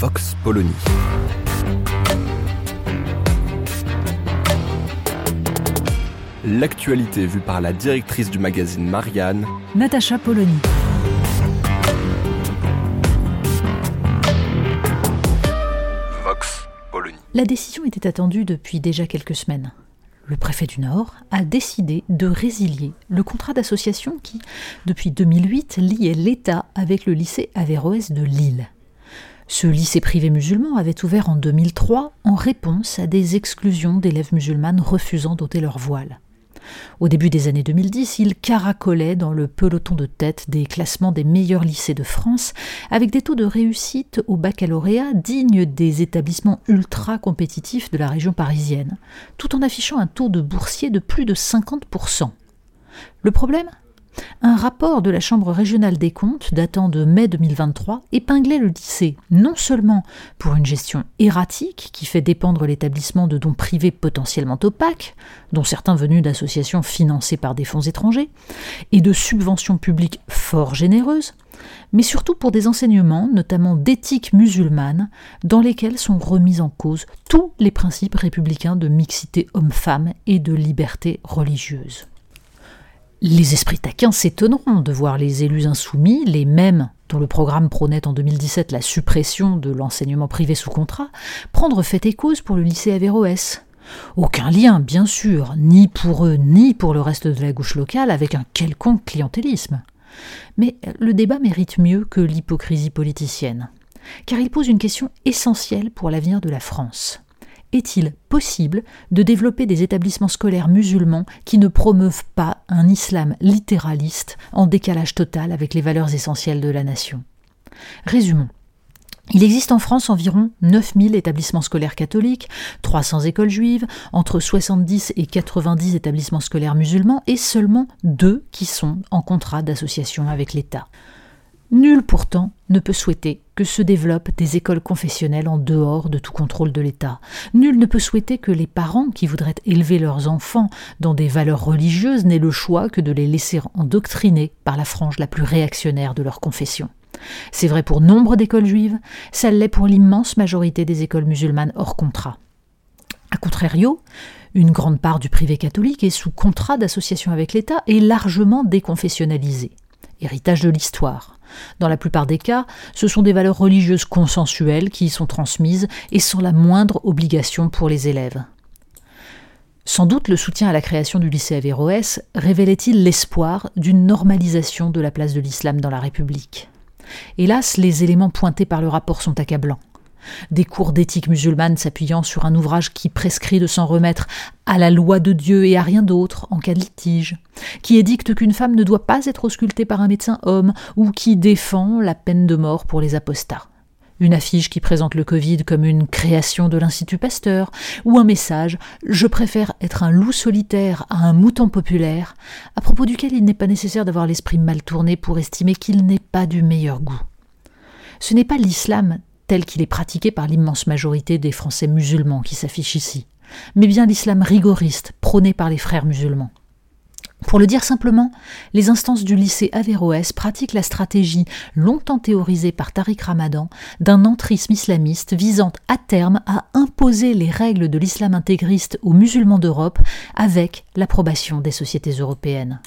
Vox Polony. L'actualité vue par la directrice du magazine Marianne, Natacha Polony. Vox Polony. La décision était attendue depuis déjà quelques semaines. Le préfet du Nord a décidé de résilier le contrat d'association qui, depuis 2008, liait l'État avec le lycée Averroès de Lille. Ce lycée privé musulman avait ouvert en 2003 en réponse à des exclusions d'élèves musulmanes refusant d'ôter leur voile. Au début des années 2010, il caracolait dans le peloton de tête des classements des meilleurs lycées de France, avec des taux de réussite au baccalauréat dignes des établissements ultra compétitifs de la région parisienne, tout en affichant un taux de boursiers de plus de 50%. Le problème? Un rapport de la Chambre régionale des comptes datant de mai 2023 épinglait le lycée non seulement pour une gestion erratique qui fait dépendre l'établissement de dons privés potentiellement opaques, dont certains venus d'associations financées par des fonds étrangers, et de subventions publiques fort généreuses, mais surtout pour des enseignements, notamment d'éthique musulmane, dans lesquels sont remis en cause tous les principes républicains de mixité homme-femme et de liberté religieuse. Les esprits taquins s'étonneront de voir les élus insoumis, les mêmes dont le programme prônait en 2017 la suppression de l'enseignement privé sous contrat, prendre fait et cause pour le lycée Averroès. Aucun lien, bien sûr, ni pour eux ni pour le reste de la gauche locale avec un quelconque clientélisme. Mais le débat mérite mieux que l'hypocrisie politicienne, car il pose une question essentielle pour l'avenir de la France est-il possible de développer des établissements scolaires musulmans qui ne promeuvent pas un islam littéraliste en décalage total avec les valeurs essentielles de la nation? Résumons. Il existe en France environ 9000 établissements scolaires catholiques, 300 écoles juives, entre 70 et 90 établissements scolaires musulmans et seulement deux qui sont en contrat d'association avec l'État. Nul pourtant ne peut souhaiter que se développent des écoles confessionnelles en dehors de tout contrôle de l'État. Nul ne peut souhaiter que les parents qui voudraient élever leurs enfants dans des valeurs religieuses n'aient le choix que de les laisser endoctriner par la frange la plus réactionnaire de leur confession. C'est vrai pour nombre d'écoles juives, ça l'est pour l'immense majorité des écoles musulmanes hors contrat. A contrario, une grande part du privé catholique est sous contrat d'association avec l'État et largement déconfessionnalisé. Héritage de l'histoire. Dans la plupart des cas, ce sont des valeurs religieuses consensuelles qui y sont transmises et sans la moindre obligation pour les élèves. Sans doute le soutien à la création du lycée Averroès révélait-il l'espoir d'une normalisation de la place de l'islam dans la République. Hélas, les éléments pointés par le rapport sont accablants des cours d'éthique musulmane s'appuyant sur un ouvrage qui prescrit de s'en remettre à la loi de Dieu et à rien d'autre en cas de litige, qui édicte qu'une femme ne doit pas être auscultée par un médecin homme ou qui défend la peine de mort pour les apostats. Une affiche qui présente le Covid comme une création de l'Institut Pasteur, ou un message Je préfère être un loup solitaire à un mouton populaire, à propos duquel il n'est pas nécessaire d'avoir l'esprit mal tourné pour estimer qu'il n'est pas du meilleur goût. Ce n'est pas l'islam tel qu'il est pratiqué par l'immense majorité des Français musulmans qui s'affichent ici, mais bien l'islam rigoriste prôné par les frères musulmans. Pour le dire simplement, les instances du lycée Averroès pratiquent la stratégie longtemps théorisée par Tariq Ramadan d'un entrisme islamiste visant à terme à imposer les règles de l'islam intégriste aux musulmans d'Europe avec l'approbation des sociétés européennes.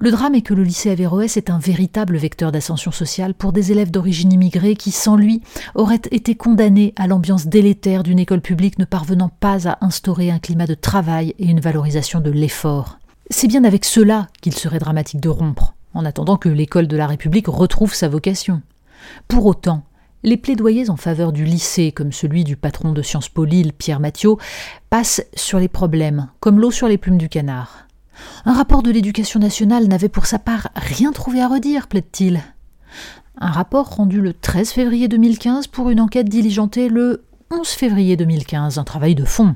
Le drame est que le lycée Averroès est un véritable vecteur d'ascension sociale pour des élèves d'origine immigrée qui, sans lui, auraient été condamnés à l'ambiance délétère d'une école publique ne parvenant pas à instaurer un climat de travail et une valorisation de l'effort. C'est bien avec cela qu'il serait dramatique de rompre, en attendant que l'école de la République retrouve sa vocation. Pour autant, les plaidoyers en faveur du lycée, comme celui du patron de Sciences Po Lille, Pierre Mathieu, passent sur les problèmes, comme l'eau sur les plumes du canard. Un rapport de l'éducation nationale n'avait pour sa part rien trouvé à redire, plaide-t-il. Un rapport rendu le 13 février 2015 pour une enquête diligentée le 11 février 2015, un travail de fond.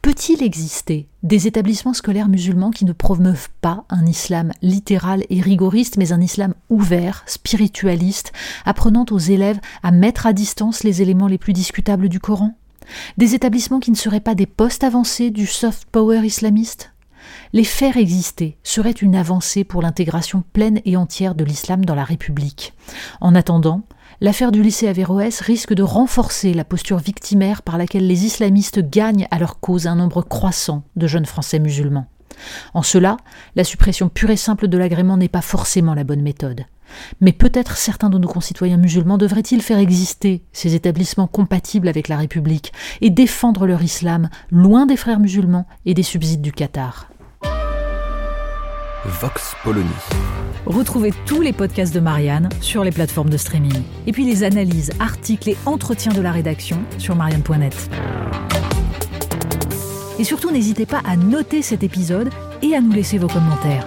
Peut-il exister des établissements scolaires musulmans qui ne promeuvent pas un islam littéral et rigoriste, mais un islam ouvert, spiritualiste, apprenant aux élèves à mettre à distance les éléments les plus discutables du Coran? Des établissements qui ne seraient pas des postes avancés du soft power islamiste? Les faire exister serait une avancée pour l'intégration pleine et entière de l'islam dans la République. En attendant, l'affaire du lycée Averroès risque de renforcer la posture victimaire par laquelle les islamistes gagnent à leur cause un nombre croissant de jeunes Français musulmans. En cela, la suppression pure et simple de l'agrément n'est pas forcément la bonne méthode. Mais peut-être certains de nos concitoyens musulmans devraient-ils faire exister ces établissements compatibles avec la République et défendre leur islam loin des frères musulmans et des subsides du Qatar. Vox Polony. Retrouvez tous les podcasts de Marianne sur les plateformes de streaming. Et puis les analyses, articles et entretiens de la rédaction sur marianne.net. Et surtout, n'hésitez pas à noter cet épisode et à nous laisser vos commentaires.